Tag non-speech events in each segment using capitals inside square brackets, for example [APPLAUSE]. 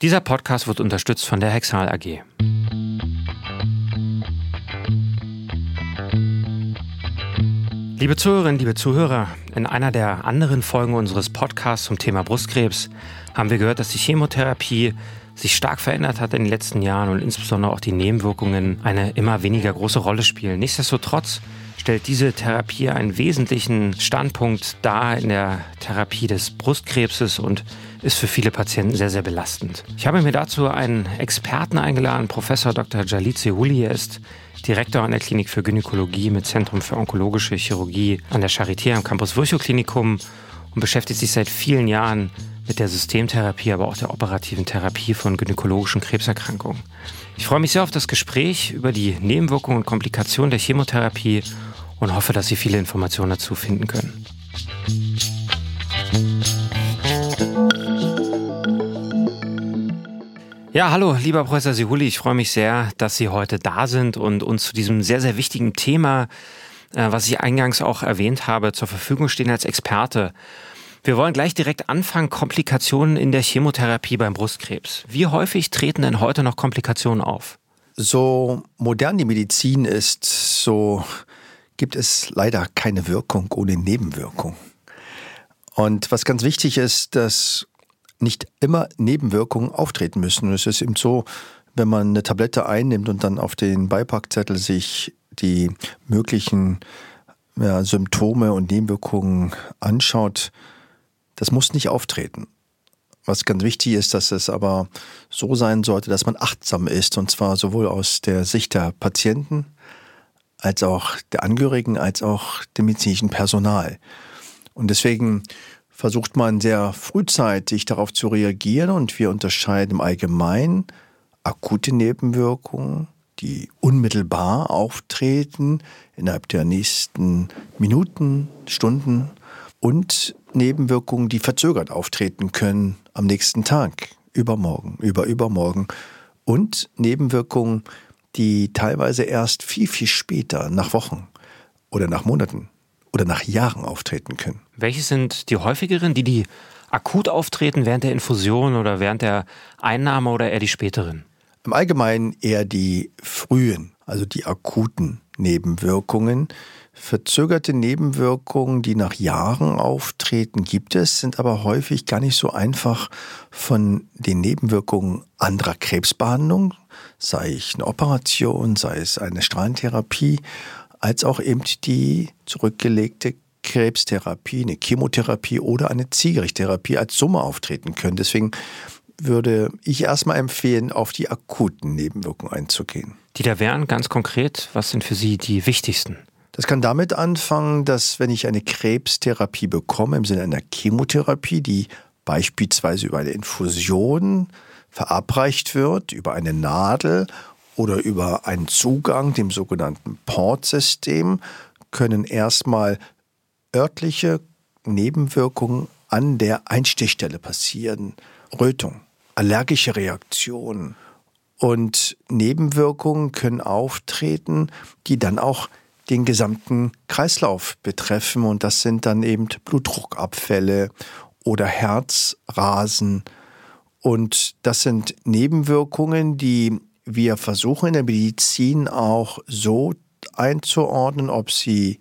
Dieser Podcast wird unterstützt von der Hexal AG. Liebe Zuhörerinnen, liebe Zuhörer, in einer der anderen Folgen unseres Podcasts zum Thema Brustkrebs haben wir gehört, dass die Chemotherapie sich stark verändert hat in den letzten Jahren und insbesondere auch die Nebenwirkungen eine immer weniger große Rolle spielen. Nichtsdestotrotz stellt diese Therapie einen wesentlichen Standpunkt dar in der Therapie des Brustkrebses und ist für viele Patienten sehr, sehr belastend. Ich habe mir dazu einen Experten eingeladen, Professor Dr. Jalit Sehuli. Er ist Direktor an der Klinik für Gynäkologie mit Zentrum für onkologische Chirurgie an der Charité am Campus Virchow Klinikum und beschäftigt sich seit vielen Jahren mit der Systemtherapie, aber auch der operativen Therapie von gynäkologischen Krebserkrankungen. Ich freue mich sehr auf das Gespräch über die Nebenwirkungen und Komplikationen der Chemotherapie und hoffe, dass Sie viele Informationen dazu finden können. Ja, hallo, lieber Professor Sihuli, ich freue mich sehr, dass Sie heute da sind und uns zu diesem sehr, sehr wichtigen Thema, äh, was ich eingangs auch erwähnt habe, zur Verfügung stehen als Experte. Wir wollen gleich direkt anfangen, Komplikationen in der Chemotherapie beim Brustkrebs. Wie häufig treten denn heute noch Komplikationen auf? So modern die Medizin ist, so gibt es leider keine Wirkung ohne Nebenwirkung. Und was ganz wichtig ist, dass nicht immer Nebenwirkungen auftreten müssen. es ist eben so, wenn man eine Tablette einnimmt und dann auf den Beipackzettel sich die möglichen ja, Symptome und Nebenwirkungen anschaut, das muss nicht auftreten. Was ganz wichtig ist, dass es aber so sein sollte, dass man achtsam ist, und zwar sowohl aus der Sicht der Patienten als auch der Angehörigen, als auch dem medizinischen Personal. Und deswegen versucht man sehr frühzeitig darauf zu reagieren und wir unterscheiden im Allgemeinen akute Nebenwirkungen, die unmittelbar auftreten innerhalb der nächsten Minuten, Stunden und Nebenwirkungen, die verzögert auftreten können am nächsten Tag, übermorgen, über übermorgen. Und Nebenwirkungen, die teilweise erst viel, viel später, nach Wochen oder nach Monaten oder nach Jahren auftreten können. Welche sind die häufigeren, die die akut auftreten während der Infusion oder während der Einnahme oder eher die späteren? Im Allgemeinen eher die frühen, also die akuten Nebenwirkungen. Verzögerte Nebenwirkungen, die nach Jahren auftreten, gibt es, sind aber häufig gar nicht so einfach von den Nebenwirkungen anderer Krebsbehandlung, sei es eine Operation, sei es eine Strahlentherapie als auch eben die zurückgelegte Krebstherapie, eine Chemotherapie oder eine Ziegerichtherapie als Summe auftreten können. Deswegen würde ich erstmal empfehlen, auf die akuten Nebenwirkungen einzugehen. Die da wären ganz konkret, was sind für Sie die wichtigsten? Das kann damit anfangen, dass wenn ich eine Krebstherapie bekomme, im Sinne einer Chemotherapie, die beispielsweise über eine Infusion verabreicht wird, über eine Nadel oder über einen Zugang, dem sogenannten Portsystem, können erstmal örtliche Nebenwirkungen an der Einstichstelle passieren. Rötung, allergische Reaktionen und Nebenwirkungen können auftreten, die dann auch den gesamten Kreislauf betreffen und das sind dann eben Blutdruckabfälle oder Herzrasen und das sind Nebenwirkungen, die wir versuchen in der Medizin auch so einzuordnen, ob sie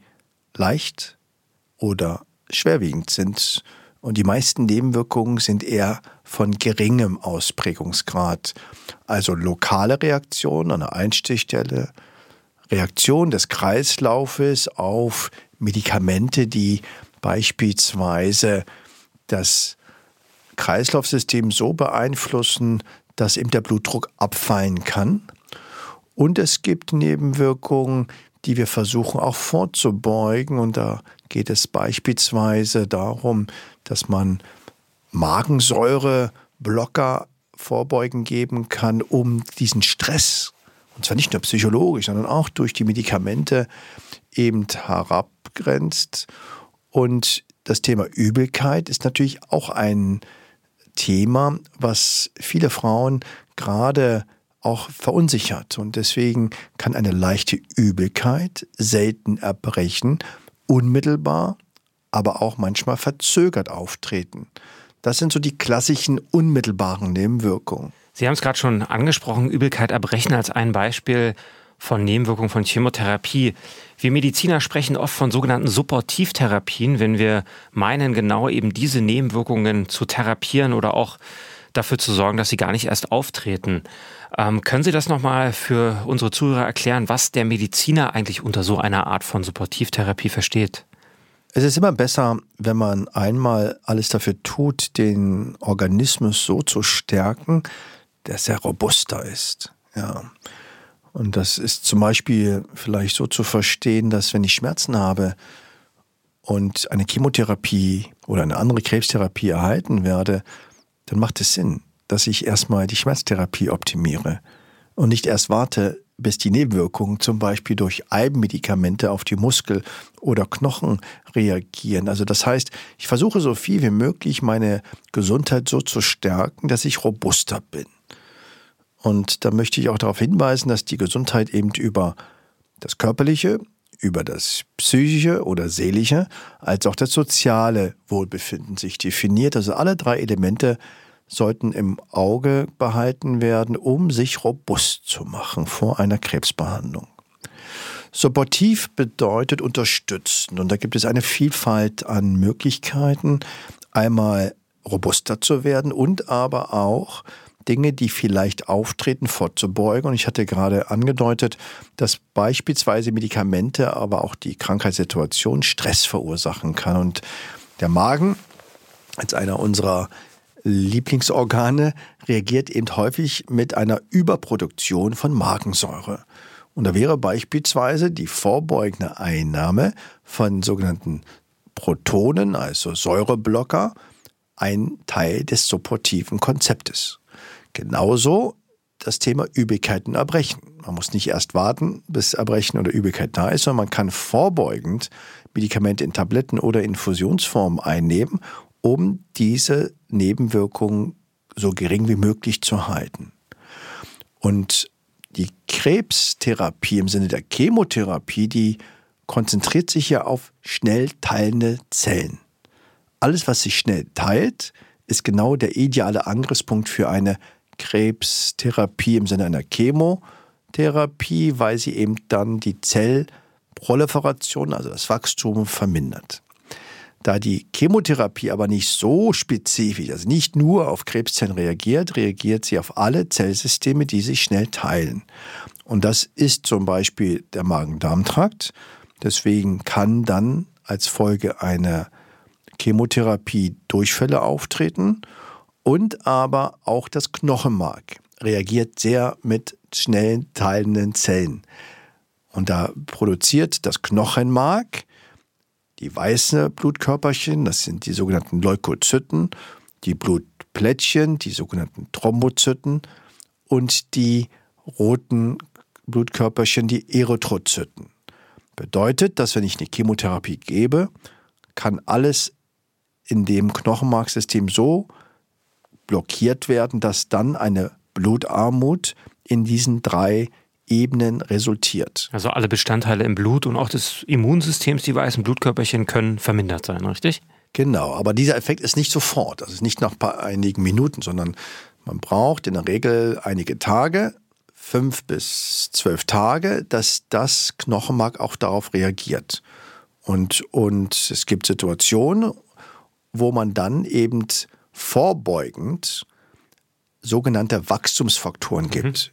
leicht oder schwerwiegend sind. Und die meisten Nebenwirkungen sind eher von geringem Ausprägungsgrad. Also lokale Reaktionen an der Einstichstelle, Reaktion des Kreislaufes auf Medikamente, die beispielsweise das Kreislaufsystem so beeinflussen, dass eben der Blutdruck abfallen kann. Und es gibt Nebenwirkungen, die wir versuchen auch vorzubeugen. Und da geht es beispielsweise darum, dass man Magensäureblocker vorbeugen geben kann, um diesen Stress, und zwar nicht nur psychologisch, sondern auch durch die Medikamente eben herabgrenzt. Und das Thema Übelkeit ist natürlich auch ein Thema, was viele Frauen gerade auch verunsichert. Und deswegen kann eine leichte Übelkeit selten erbrechen, unmittelbar, aber auch manchmal verzögert auftreten. Das sind so die klassischen unmittelbaren Nebenwirkungen. Sie haben es gerade schon angesprochen, Übelkeit erbrechen als ein Beispiel von Nebenwirkungen von Chemotherapie. Wir Mediziner sprechen oft von sogenannten Supportivtherapien, wenn wir meinen, genau eben diese Nebenwirkungen zu therapieren oder auch dafür zu sorgen, dass sie gar nicht erst auftreten. Ähm, können Sie das nochmal für unsere Zuhörer erklären, was der Mediziner eigentlich unter so einer Art von Supportivtherapie versteht? Es ist immer besser, wenn man einmal alles dafür tut, den Organismus so zu stärken, dass er robuster ist. Ja. Und das ist zum Beispiel vielleicht so zu verstehen, dass wenn ich Schmerzen habe und eine Chemotherapie oder eine andere Krebstherapie erhalten werde, dann macht es Sinn, dass ich erstmal die Schmerztherapie optimiere und nicht erst warte, bis die Nebenwirkungen zum Beispiel durch Eibenmedikamente auf die Muskel oder Knochen reagieren. Also das heißt, ich versuche so viel wie möglich meine Gesundheit so zu stärken, dass ich robuster bin. Und da möchte ich auch darauf hinweisen, dass die Gesundheit eben über das Körperliche, über das psychische oder seelische, als auch das soziale Wohlbefinden sich definiert. Also alle drei Elemente sollten im Auge behalten werden, um sich robust zu machen vor einer Krebsbehandlung. Supportiv bedeutet unterstützen und da gibt es eine Vielfalt an Möglichkeiten, einmal robuster zu werden und aber auch Dinge, die vielleicht auftreten, vorzubeugen. Und ich hatte gerade angedeutet, dass beispielsweise Medikamente, aber auch die Krankheitssituation Stress verursachen kann. Und der Magen als einer unserer Lieblingsorgane reagiert eben häufig mit einer Überproduktion von Magensäure. Und da wäre beispielsweise die vorbeugende Einnahme von sogenannten Protonen, also Säureblocker, ein Teil des supportiven Konzeptes. Genauso das Thema Übelkeit und Erbrechen. Man muss nicht erst warten, bis Erbrechen oder Übelkeit da ist, sondern man kann vorbeugend Medikamente in Tabletten oder Infusionsform einnehmen um diese Nebenwirkungen so gering wie möglich zu halten. Und die Krebstherapie im Sinne der Chemotherapie, die konzentriert sich ja auf schnell teilende Zellen. Alles, was sich schnell teilt, ist genau der ideale Angriffspunkt für eine Krebstherapie im Sinne einer Chemotherapie, weil sie eben dann die Zellproliferation, also das Wachstum, vermindert. Da die Chemotherapie aber nicht so spezifisch, also nicht nur auf Krebszellen reagiert, reagiert sie auf alle Zellsysteme, die sich schnell teilen. Und das ist zum Beispiel der Magen-Darm-Trakt. Deswegen kann dann als Folge einer Chemotherapie Durchfälle auftreten und aber auch das Knochenmark reagiert sehr mit schnell teilenden Zellen. Und da produziert das Knochenmark die weißen Blutkörperchen, das sind die sogenannten Leukozyten, die Blutplättchen, die sogenannten Thrombozyten und die roten Blutkörperchen, die Erythrozyten. Bedeutet, dass wenn ich eine Chemotherapie gebe, kann alles in dem Knochenmarksystem so blockiert werden, dass dann eine Blutarmut in diesen drei Ebenen resultiert. Also alle Bestandteile im Blut und auch des Immunsystems, die weißen Blutkörperchen, können vermindert sein, richtig? Genau, aber dieser Effekt ist nicht sofort, also nicht nach einigen Minuten, sondern man braucht in der Regel einige Tage, fünf bis zwölf Tage, dass das Knochenmark auch darauf reagiert. Und, und es gibt Situationen, wo man dann eben vorbeugend sogenannte Wachstumsfaktoren mhm. gibt.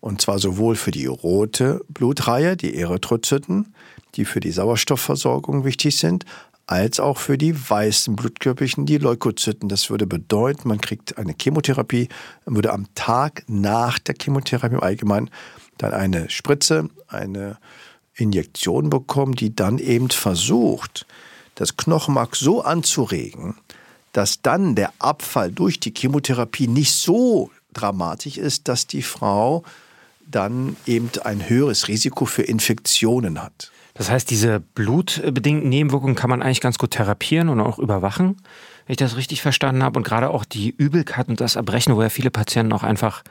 Und zwar sowohl für die rote Blutreihe, die Erythrozyten, die für die Sauerstoffversorgung wichtig sind, als auch für die weißen Blutkörperchen, die Leukozyten. Das würde bedeuten, man kriegt eine Chemotherapie, würde am Tag nach der Chemotherapie im Allgemeinen dann eine Spritze, eine Injektion bekommen, die dann eben versucht, das Knochenmark so anzuregen, dass dann der Abfall durch die Chemotherapie nicht so dramatisch ist, dass die Frau dann eben ein höheres Risiko für Infektionen hat. Das heißt, diese blutbedingten Nebenwirkungen kann man eigentlich ganz gut therapieren und auch überwachen, wenn ich das richtig verstanden habe. Und gerade auch die Übelkeit und das Erbrechen, wo ja viele Patienten auch einfach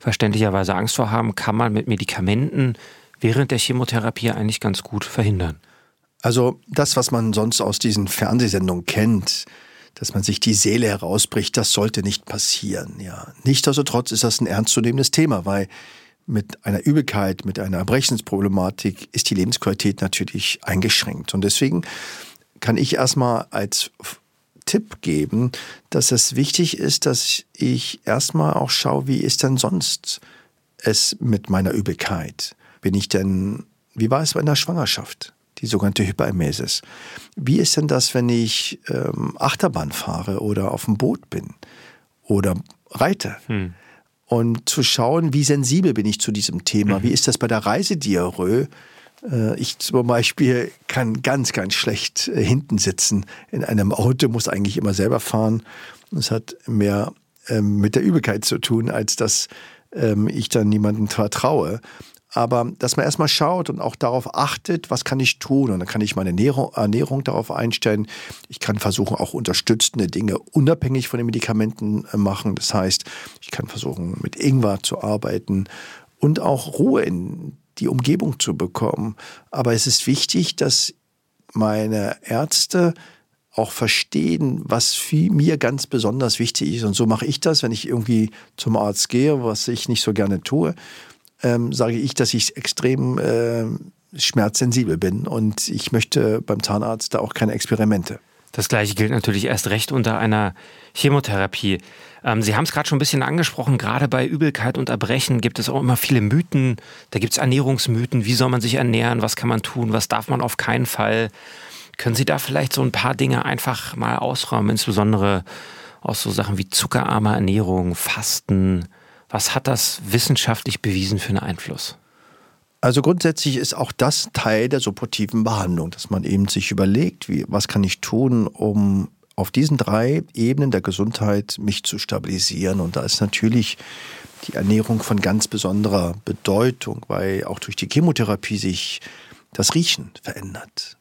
verständlicherweise Angst vor haben, kann man mit Medikamenten während der Chemotherapie eigentlich ganz gut verhindern. Also das, was man sonst aus diesen Fernsehsendungen kennt, dass man sich die Seele herausbricht, das sollte nicht passieren. Ja, nichtsdestotrotz ist das ein ernstzunehmendes Thema, weil mit einer Übelkeit, mit einer Erbrechensproblematik ist die Lebensqualität natürlich eingeschränkt. Und deswegen kann ich erstmal als Tipp geben, dass es wichtig ist, dass ich erstmal auch schaue, wie ist denn sonst es mit meiner Übelkeit? Bin ich denn, wie war es bei der Schwangerschaft? Die sogenannte Hyperemesis. Wie ist denn das, wenn ich ähm, Achterbahn fahre oder auf dem Boot bin oder reite? Hm. Und zu schauen, wie sensibel bin ich zu diesem Thema? Mhm. Wie ist das bei der Reisediarrhoe? Äh, ich zum Beispiel kann ganz, ganz schlecht äh, hinten sitzen in einem Auto, muss eigentlich immer selber fahren. Das hat mehr ähm, mit der Übelkeit zu tun, als dass ähm, ich dann niemandem vertraue. Aber dass man erstmal schaut und auch darauf achtet, was kann ich tun. Und dann kann ich meine Ernährung, Ernährung darauf einstellen. Ich kann versuchen, auch unterstützende Dinge unabhängig von den Medikamenten äh, machen. Das heißt, ich kann versuchen, mit Ingwer zu arbeiten und auch Ruhe in die Umgebung zu bekommen. Aber es ist wichtig, dass meine Ärzte auch verstehen, was mir ganz besonders wichtig ist. Und so mache ich das, wenn ich irgendwie zum Arzt gehe, was ich nicht so gerne tue, ähm, sage ich, dass ich extrem äh, schmerzsensibel bin und ich möchte beim Zahnarzt da auch keine Experimente. Das gleiche gilt natürlich erst recht unter einer Chemotherapie. Ähm, Sie haben es gerade schon ein bisschen angesprochen, gerade bei Übelkeit und Erbrechen gibt es auch immer viele Mythen. Da gibt es Ernährungsmythen. Wie soll man sich ernähren? Was kann man tun? Was darf man auf keinen Fall? Können Sie da vielleicht so ein paar Dinge einfach mal ausräumen, insbesondere aus so Sachen wie zuckerarme Ernährung, Fasten? Was hat das wissenschaftlich bewiesen für einen Einfluss? Also grundsätzlich ist auch das Teil der supportiven Behandlung, dass man eben sich überlegt, wie, was kann ich tun, um auf diesen drei Ebenen der Gesundheit mich zu stabilisieren. Und da ist natürlich die Ernährung von ganz besonderer Bedeutung, weil auch durch die Chemotherapie sich das Riechen verändert,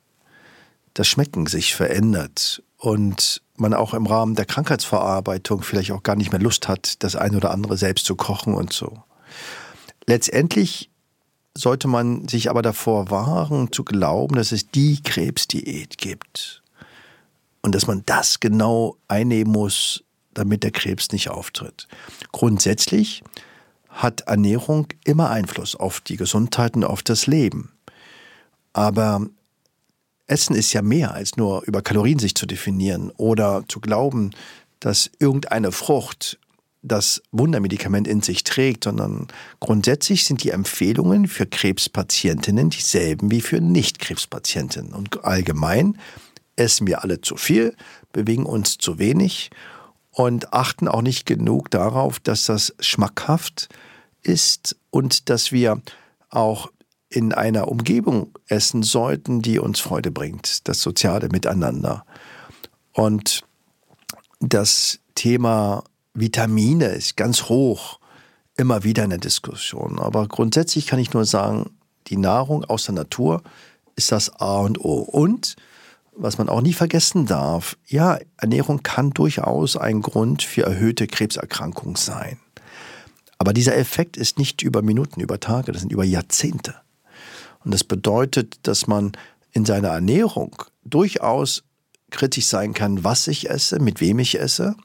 das Schmecken sich verändert und man auch im Rahmen der Krankheitsverarbeitung vielleicht auch gar nicht mehr Lust hat, das eine oder andere selbst zu kochen und so. Letztendlich sollte man sich aber davor wahren, zu glauben, dass es die Krebsdiät gibt und dass man das genau einnehmen muss, damit der Krebs nicht auftritt. Grundsätzlich hat Ernährung immer Einfluss auf die Gesundheit und auf das Leben. Aber Essen ist ja mehr als nur über Kalorien sich zu definieren oder zu glauben, dass irgendeine Frucht das Wundermedikament in sich trägt, sondern grundsätzlich sind die Empfehlungen für Krebspatientinnen dieselben wie für Nicht-Krebspatientinnen. Und allgemein essen wir alle zu viel, bewegen uns zu wenig und achten auch nicht genug darauf, dass das schmackhaft ist und dass wir auch in einer Umgebung essen sollten, die uns Freude bringt, das soziale Miteinander. Und das Thema Vitamine ist ganz hoch, immer wieder in der Diskussion. Aber grundsätzlich kann ich nur sagen, die Nahrung aus der Natur ist das A und O. Und was man auch nie vergessen darf, ja, Ernährung kann durchaus ein Grund für erhöhte Krebserkrankung sein. Aber dieser Effekt ist nicht über Minuten, über Tage, das sind über Jahrzehnte. Und das bedeutet, dass man in seiner Ernährung durchaus kritisch sein kann, was ich esse, mit wem ich esse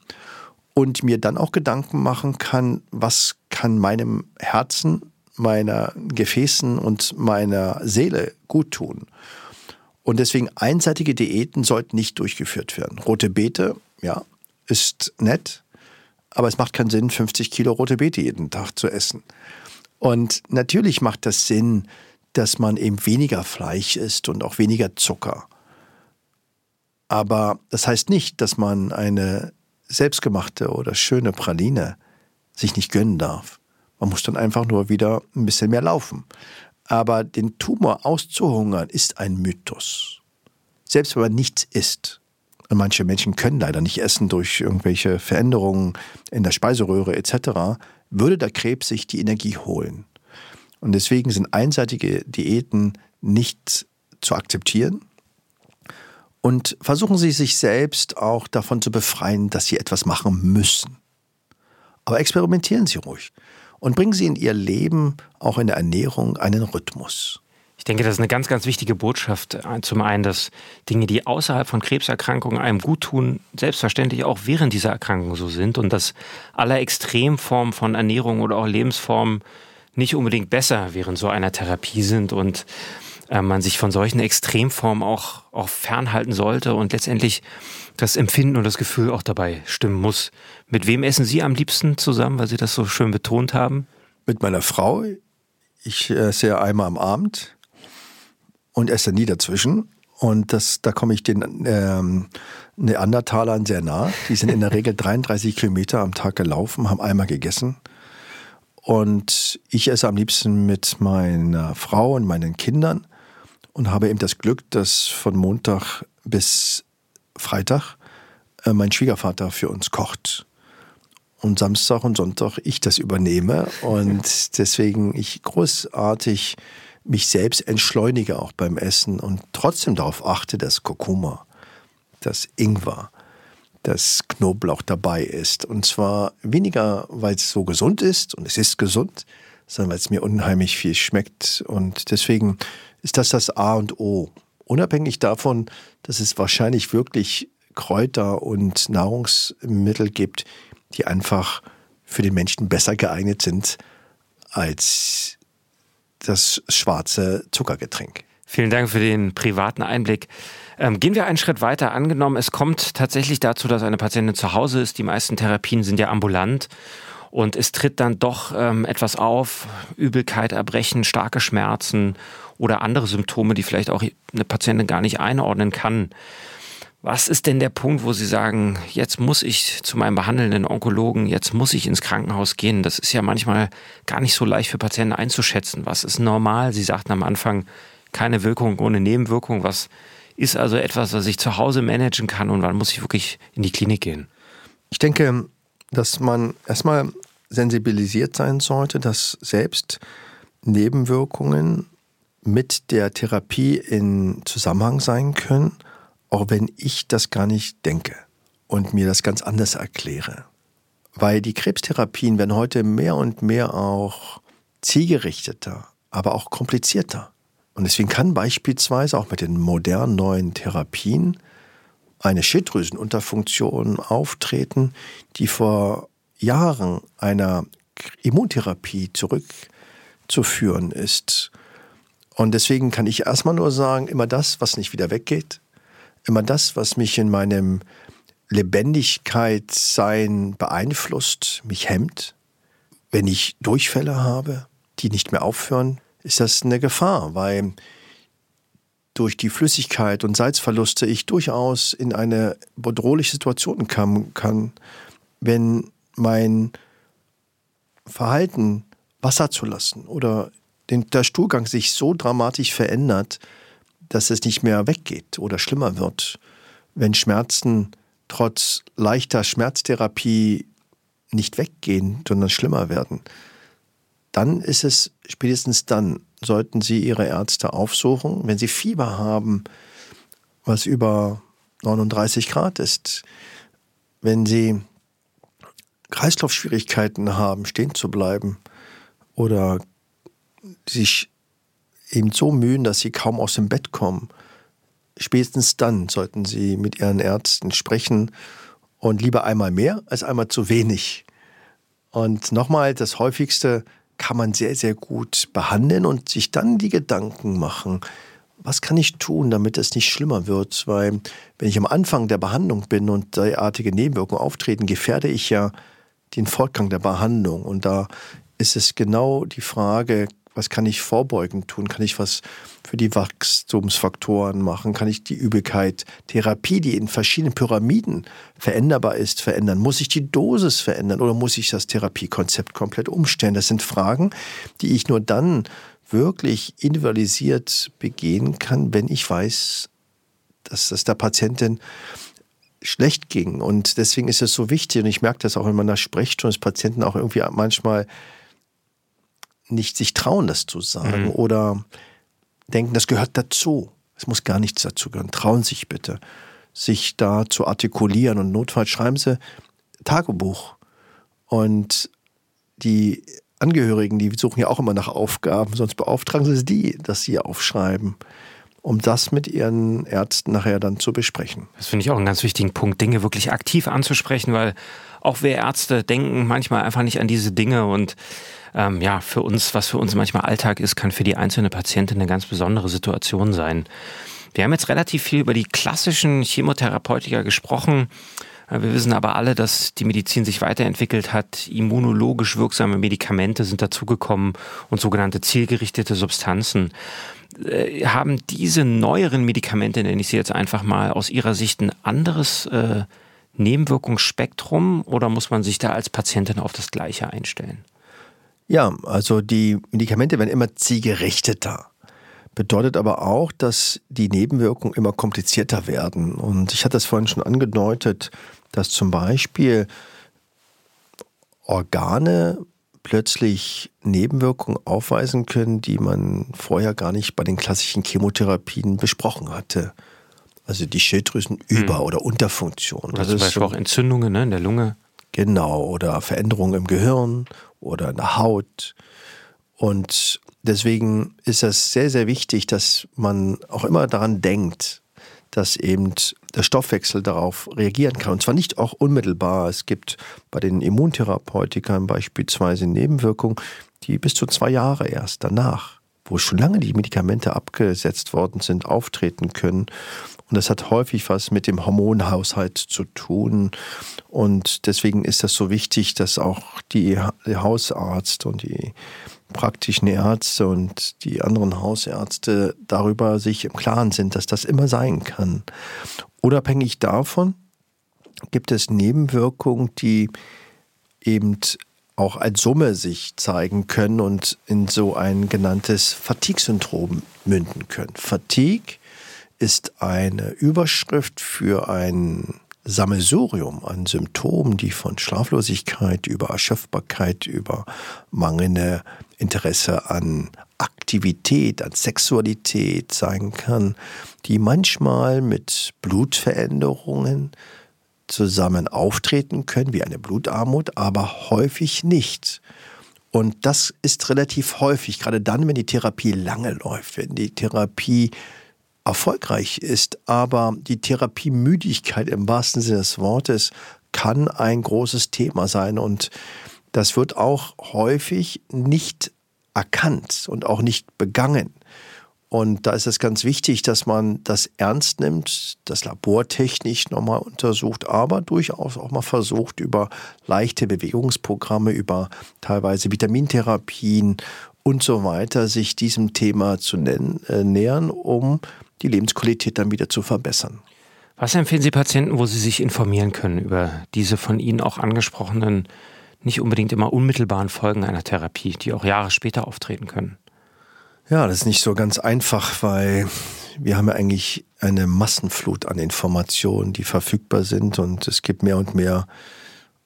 und mir dann auch Gedanken machen kann, was kann meinem Herzen, meiner Gefäßen und meiner Seele gut tun. Und deswegen einseitige Diäten sollten nicht durchgeführt werden. Rote Beete, ja, ist nett, aber es macht keinen Sinn, 50 Kilo rote Beete jeden Tag zu essen. Und natürlich macht das Sinn, dass man eben weniger Fleisch isst und auch weniger Zucker. Aber das heißt nicht, dass man eine selbstgemachte oder schöne Praline sich nicht gönnen darf. Man muss dann einfach nur wieder ein bisschen mehr laufen. Aber den Tumor auszuhungern ist ein Mythos. Selbst wenn man nichts isst. Und manche Menschen können leider nicht essen durch irgendwelche Veränderungen in der Speiseröhre etc., würde der Krebs sich die Energie holen. Und deswegen sind einseitige Diäten nicht zu akzeptieren. Und versuchen Sie sich selbst auch davon zu befreien, dass Sie etwas machen müssen. Aber experimentieren Sie ruhig und bringen Sie in Ihr Leben auch in der Ernährung einen Rhythmus. Ich denke, das ist eine ganz, ganz wichtige Botschaft. Zum einen, dass Dinge, die außerhalb von Krebserkrankungen einem gut tun, selbstverständlich auch während dieser Erkrankung so sind und dass alle Extremformen von Ernährung oder auch Lebensformen nicht unbedingt besser während so einer Therapie sind und äh, man sich von solchen Extremformen auch, auch fernhalten sollte und letztendlich das Empfinden und das Gefühl auch dabei stimmen muss. Mit wem essen Sie am liebsten zusammen, weil Sie das so schön betont haben? Mit meiner Frau. Ich esse ja einmal am Abend und esse nie dazwischen. Und das, da komme ich den ähm, Neandertalern sehr nah. Die sind in der Regel [LAUGHS] 33 Kilometer am Tag gelaufen, haben einmal gegessen. Und ich esse am liebsten mit meiner Frau und meinen Kindern und habe eben das Glück, dass von Montag bis Freitag äh, mein Schwiegervater für uns kocht. Und Samstag und Sonntag ich das übernehme und deswegen ich großartig mich selbst entschleunige auch beim Essen und trotzdem darauf achte, dass Kurkuma, dass Ingwer, dass Knoblauch dabei ist. Und zwar weniger, weil es so gesund ist und es ist gesund, sondern weil es mir unheimlich viel schmeckt. Und deswegen ist das das A und O. Unabhängig davon, dass es wahrscheinlich wirklich Kräuter und Nahrungsmittel gibt, die einfach für den Menschen besser geeignet sind als das schwarze Zuckergetränk. Vielen Dank für den privaten Einblick. Ähm, gehen wir einen Schritt weiter. Angenommen, es kommt tatsächlich dazu, dass eine Patientin zu Hause ist. Die meisten Therapien sind ja ambulant und es tritt dann doch ähm, etwas auf, Übelkeit, Erbrechen, starke Schmerzen oder andere Symptome, die vielleicht auch eine Patientin gar nicht einordnen kann. Was ist denn der Punkt, wo Sie sagen, jetzt muss ich zu meinem behandelnden Onkologen, jetzt muss ich ins Krankenhaus gehen? Das ist ja manchmal gar nicht so leicht für Patienten einzuschätzen. Was ist normal? Sie sagten am Anfang, keine Wirkung ohne Nebenwirkung. Was ist also etwas, was ich zu Hause managen kann und wann muss ich wirklich in die Klinik gehen? Ich denke, dass man erstmal sensibilisiert sein sollte, dass selbst Nebenwirkungen mit der Therapie in Zusammenhang sein können, auch wenn ich das gar nicht denke und mir das ganz anders erkläre. Weil die Krebstherapien werden heute mehr und mehr auch zielgerichteter, aber auch komplizierter. Und deswegen kann beispielsweise auch mit den modernen neuen Therapien eine Schilddrüsenunterfunktion auftreten, die vor Jahren einer Immuntherapie zurückzuführen ist. Und deswegen kann ich erstmal nur sagen, immer das, was nicht wieder weggeht, immer das, was mich in meinem Lebendigkeitsein beeinflusst, mich hemmt. Wenn ich Durchfälle habe, die nicht mehr aufhören, ist das eine Gefahr, weil durch die Flüssigkeit und Salzverluste ich durchaus in eine bedrohliche Situation kommen kann, wenn mein Verhalten Wasser zu lassen oder den, der Stuhlgang sich so dramatisch verändert, dass es nicht mehr weggeht oder schlimmer wird, wenn Schmerzen trotz leichter Schmerztherapie nicht weggehen, sondern schlimmer werden, dann ist es spätestens dann, sollten Sie Ihre Ärzte aufsuchen, wenn Sie Fieber haben, was über 39 Grad ist, wenn Sie Kreislaufschwierigkeiten haben, stehen zu bleiben oder sich eben so mühen, dass sie kaum aus dem Bett kommen, spätestens dann sollten sie mit ihren Ärzten sprechen und lieber einmal mehr als einmal zu wenig. Und nochmal, das häufigste kann man sehr, sehr gut behandeln und sich dann die Gedanken machen, was kann ich tun, damit es nicht schlimmer wird? Weil wenn ich am Anfang der Behandlung bin und derartige Nebenwirkungen auftreten, gefährde ich ja den Fortgang der Behandlung. Und da ist es genau die Frage, was kann ich vorbeugend tun? Kann ich was für die Wachstumsfaktoren machen? Kann ich die Übelkeit, Therapie, die in verschiedenen Pyramiden veränderbar ist, verändern? Muss ich die Dosis verändern oder muss ich das Therapiekonzept komplett umstellen? Das sind Fragen, die ich nur dann wirklich individualisiert begehen kann, wenn ich weiß, dass das der Patientin schlecht ging. Und deswegen ist es so wichtig, und ich merke das auch in meiner Sprechstunde, dass Patienten auch irgendwie manchmal nicht sich trauen, das zu sagen mhm. oder denken, das gehört dazu. Es muss gar nichts dazu gehören. Trauen sich bitte, sich da zu artikulieren und notfalls schreiben sie Tagebuch. Und die Angehörigen, die suchen ja auch immer nach Aufgaben, sonst beauftragen sie die, dass sie aufschreiben, um das mit ihren Ärzten nachher dann zu besprechen. Das finde ich auch einen ganz wichtigen Punkt, Dinge wirklich aktiv anzusprechen, weil auch wir Ärzte denken manchmal einfach nicht an diese Dinge und ähm, ja, für uns, was für uns manchmal Alltag ist, kann für die einzelne Patientin eine ganz besondere Situation sein. Wir haben jetzt relativ viel über die klassischen Chemotherapeutika gesprochen. Äh, wir wissen aber alle, dass die Medizin sich weiterentwickelt hat. Immunologisch wirksame Medikamente sind dazugekommen und sogenannte zielgerichtete Substanzen. Äh, haben diese neueren Medikamente, nenne ich sie jetzt einfach mal, aus Ihrer Sicht ein anderes äh, Nebenwirkungsspektrum oder muss man sich da als Patientin auf das Gleiche einstellen? Ja, also die Medikamente werden immer zielgerichteter. Bedeutet aber auch, dass die Nebenwirkungen immer komplizierter werden. Und ich hatte es vorhin schon angedeutet, dass zum Beispiel Organe plötzlich Nebenwirkungen aufweisen können, die man vorher gar nicht bei den klassischen Chemotherapien besprochen hatte. Also die Schilddrüsenüber- hm. oder Unterfunktion. Oder zum Beispiel so, auch Entzündungen ne, in der Lunge. Genau, oder Veränderungen im Gehirn oder in der Haut. Und deswegen ist es sehr, sehr wichtig, dass man auch immer daran denkt, dass eben der Stoffwechsel darauf reagieren kann. Und zwar nicht auch unmittelbar. Es gibt bei den Immuntherapeutikern beispielsweise Nebenwirkungen, die bis zu zwei Jahre erst danach, wo schon lange die Medikamente abgesetzt worden sind, auftreten können. Und das hat häufig was mit dem Hormonhaushalt zu tun. Und deswegen ist das so wichtig, dass auch die, Hausarzt und die praktischen Ärzte und die anderen Hausärzte darüber sich im Klaren sind, dass das immer sein kann. Unabhängig davon gibt es Nebenwirkungen, die eben auch als Summe sich zeigen können und in so ein genanntes Fatigue-Syndrom münden können. Fatigue ist eine Überschrift für ein Sammelsurium an Symptomen, die von Schlaflosigkeit über Erschöpfbarkeit, über mangelnde Interesse an Aktivität, an Sexualität sein kann, die manchmal mit Blutveränderungen zusammen auftreten können, wie eine Blutarmut, aber häufig nicht. Und das ist relativ häufig, gerade dann, wenn die Therapie lange läuft, wenn die Therapie erfolgreich ist, aber die Therapiemüdigkeit im wahrsten Sinne des Wortes kann ein großes Thema sein und das wird auch häufig nicht erkannt und auch nicht begangen. Und da ist es ganz wichtig, dass man das ernst nimmt, das labortechnisch nochmal untersucht, aber durchaus auch mal versucht, über leichte Bewegungsprogramme, über teilweise Vitamintherapien und so weiter, sich diesem Thema zu äh, nähern, um die Lebensqualität dann wieder zu verbessern. Was empfehlen Sie Patienten, wo sie sich informieren können über diese von Ihnen auch angesprochenen, nicht unbedingt immer unmittelbaren Folgen einer Therapie, die auch Jahre später auftreten können? Ja, das ist nicht so ganz einfach, weil wir haben ja eigentlich eine Massenflut an Informationen, die verfügbar sind und es gibt mehr und mehr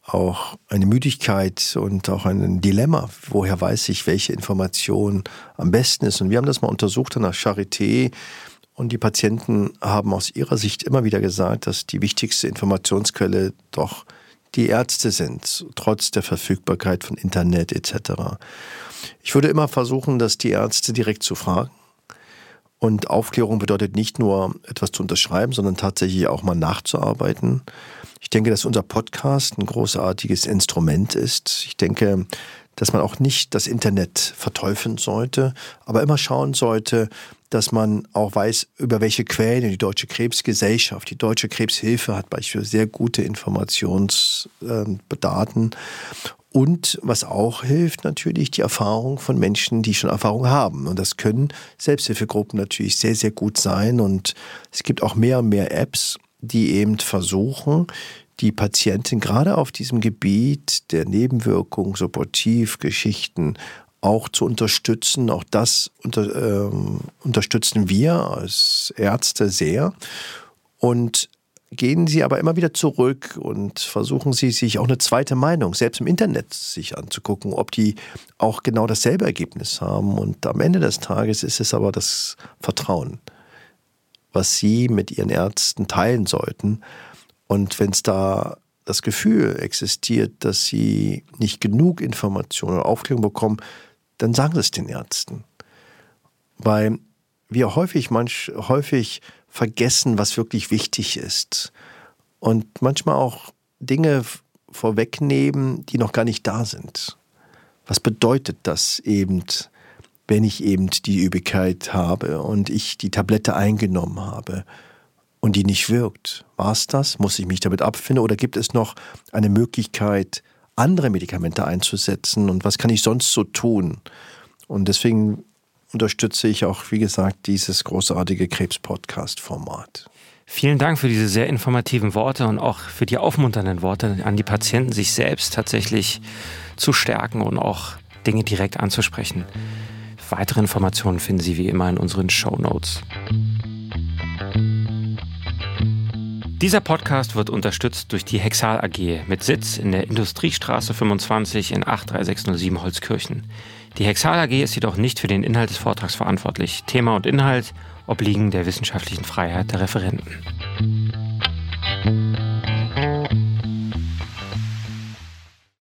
auch eine Müdigkeit und auch ein Dilemma. Woher weiß ich, welche Information am besten ist? Und wir haben das mal untersucht an der Charité und die Patienten haben aus ihrer Sicht immer wieder gesagt, dass die wichtigste Informationsquelle doch die Ärzte sind, trotz der Verfügbarkeit von Internet etc. Ich würde immer versuchen, dass die Ärzte direkt zu fragen. Und Aufklärung bedeutet nicht nur etwas zu unterschreiben, sondern tatsächlich auch mal nachzuarbeiten. Ich denke, dass unser Podcast ein großartiges Instrument ist. Ich denke, dass man auch nicht das Internet verteufeln sollte, aber immer schauen sollte, dass man auch weiß, über welche Quellen die Deutsche Krebsgesellschaft, die Deutsche Krebshilfe hat beispielsweise sehr gute Informationsdaten. Und was auch hilft, natürlich die Erfahrung von Menschen, die schon Erfahrung haben. Und das können Selbsthilfegruppen natürlich sehr, sehr gut sein. Und es gibt auch mehr und mehr Apps, die eben versuchen, die Patientin gerade auf diesem Gebiet der Nebenwirkungen, Supportivgeschichten auch zu unterstützen. Auch das unter, ähm, unterstützen wir als Ärzte sehr. Und gehen Sie aber immer wieder zurück und versuchen Sie sich auch eine zweite Meinung, selbst im Internet, sich anzugucken, ob die auch genau dasselbe Ergebnis haben. Und am Ende des Tages ist es aber das Vertrauen, was Sie mit Ihren Ärzten teilen sollten. Und wenn es da das Gefühl existiert, dass sie nicht genug Informationen oder Aufklärung bekommen, dann sagen sie es den Ärzten. Weil wir häufig, manch, häufig vergessen, was wirklich wichtig ist. Und manchmal auch Dinge vorwegnehmen, die noch gar nicht da sind. Was bedeutet das eben, wenn ich eben die Übigkeit habe und ich die Tablette eingenommen habe? und die nicht wirkt. War es das? Muss ich mich damit abfinden oder gibt es noch eine Möglichkeit, andere Medikamente einzusetzen und was kann ich sonst so tun? Und deswegen unterstütze ich auch, wie gesagt, dieses großartige Krebs-Podcast-Format. Vielen Dank für diese sehr informativen Worte und auch für die aufmunternden Worte an die Patienten, sich selbst tatsächlich zu stärken und auch Dinge direkt anzusprechen. Weitere Informationen finden Sie wie immer in unseren Show Notes. Dieser Podcast wird unterstützt durch die Hexal AG mit Sitz in der Industriestraße 25 in 83607 Holzkirchen. Die Hexal AG ist jedoch nicht für den Inhalt des Vortrags verantwortlich. Thema und Inhalt obliegen der wissenschaftlichen Freiheit der Referenten.